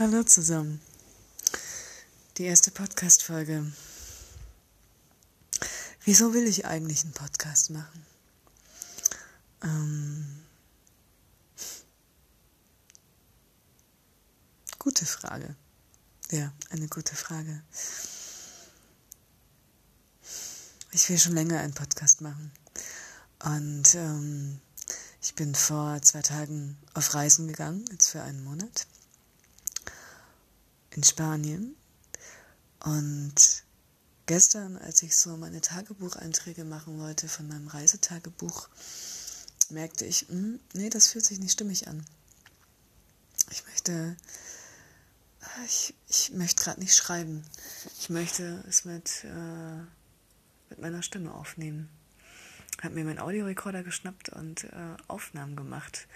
Hallo zusammen. Die erste Podcast-Folge. Wieso will ich eigentlich einen Podcast machen? Ähm, gute Frage. Ja, eine gute Frage. Ich will schon länger einen Podcast machen. Und ähm, ich bin vor zwei Tagen auf Reisen gegangen, jetzt für einen Monat in Spanien. Und gestern, als ich so meine Tagebucheinträge machen wollte von meinem Reisetagebuch, merkte ich, mh, hm, nee, das fühlt sich nicht stimmig an. Ich möchte, ich, ich möchte gerade nicht schreiben. Ich möchte es mit, äh, mit meiner Stimme aufnehmen. Habe mir meinen Audiorekorder geschnappt und äh, Aufnahmen gemacht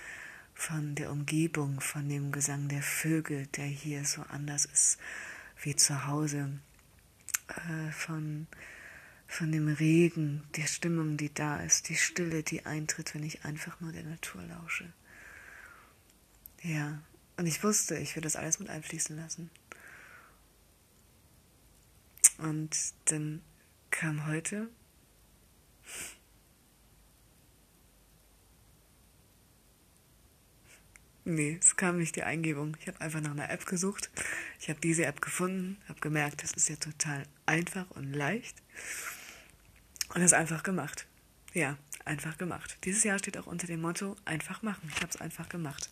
von der Umgebung, von dem Gesang der Vögel, der hier so anders ist wie zu Hause, äh, von, von dem Regen, der Stimmung, die da ist, die Stille, die eintritt, wenn ich einfach nur der Natur lausche. Ja, und ich wusste, ich würde das alles mit einfließen lassen. Und dann kam heute Nee, es kam nicht die Eingebung. Ich habe einfach nach einer App gesucht. Ich habe diese App gefunden, habe gemerkt, das ist ja total einfach und leicht. Und es einfach gemacht. Ja, einfach gemacht. Dieses Jahr steht auch unter dem Motto einfach machen. Ich habe es einfach gemacht.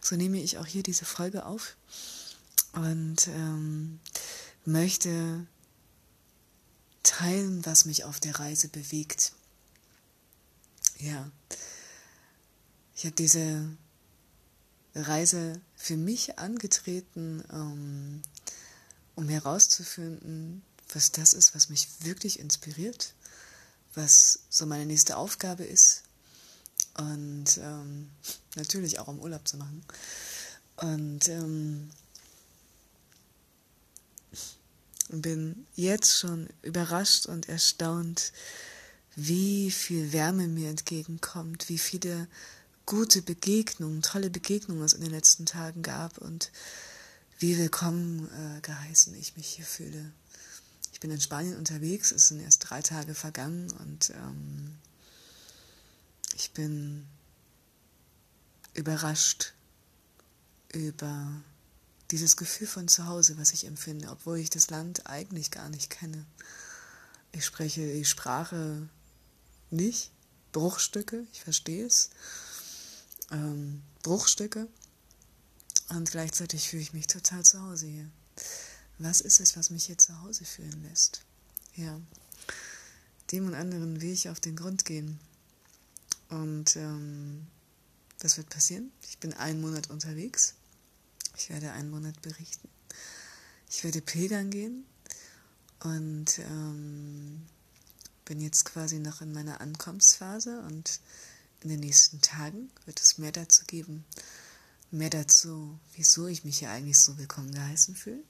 So nehme ich auch hier diese Folge auf und ähm, möchte teilen, was mich auf der Reise bewegt. Ja, ich habe diese Reise für mich angetreten, ähm, um herauszufinden, was das ist, was mich wirklich inspiriert, was so meine nächste Aufgabe ist und ähm, natürlich auch um Urlaub zu machen. Und ähm, bin jetzt schon überrascht und erstaunt, wie viel Wärme mir entgegenkommt, wie viele gute Begegnungen, tolle Begegnungen es in den letzten Tagen gab und wie willkommen äh, geheißen ich mich hier fühle. Ich bin in Spanien unterwegs, es sind erst drei Tage vergangen und ähm, ich bin überrascht über dieses Gefühl von zu Hause, was ich empfinde, obwohl ich das Land eigentlich gar nicht kenne. Ich spreche die Sprache nicht, Bruchstücke, ich verstehe es ähm, Bruchstücke und gleichzeitig fühle ich mich total zu Hause hier. Was ist es, was mich hier zu Hause fühlen lässt? Ja, dem und anderen will ich auf den Grund gehen. Und ähm, das wird passieren. Ich bin einen Monat unterwegs. Ich werde einen Monat berichten. Ich werde pilgern gehen und ähm, bin jetzt quasi noch in meiner Ankommensphase und in den nächsten Tagen wird es mehr dazu geben, mehr dazu, wieso ich mich hier eigentlich so willkommen geheißen fühle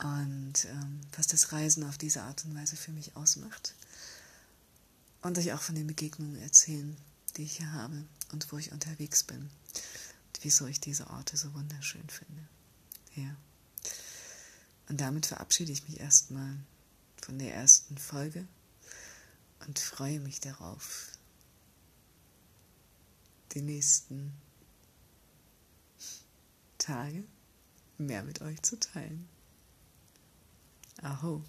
und ähm, was das Reisen auf diese Art und Weise für mich ausmacht. Und euch auch von den Begegnungen erzählen, die ich hier habe und wo ich unterwegs bin und wieso ich diese Orte so wunderschön finde. Ja. Und damit verabschiede ich mich erstmal von der ersten Folge und freue mich darauf, die nächsten Tage mehr mit euch zu teilen. Aho.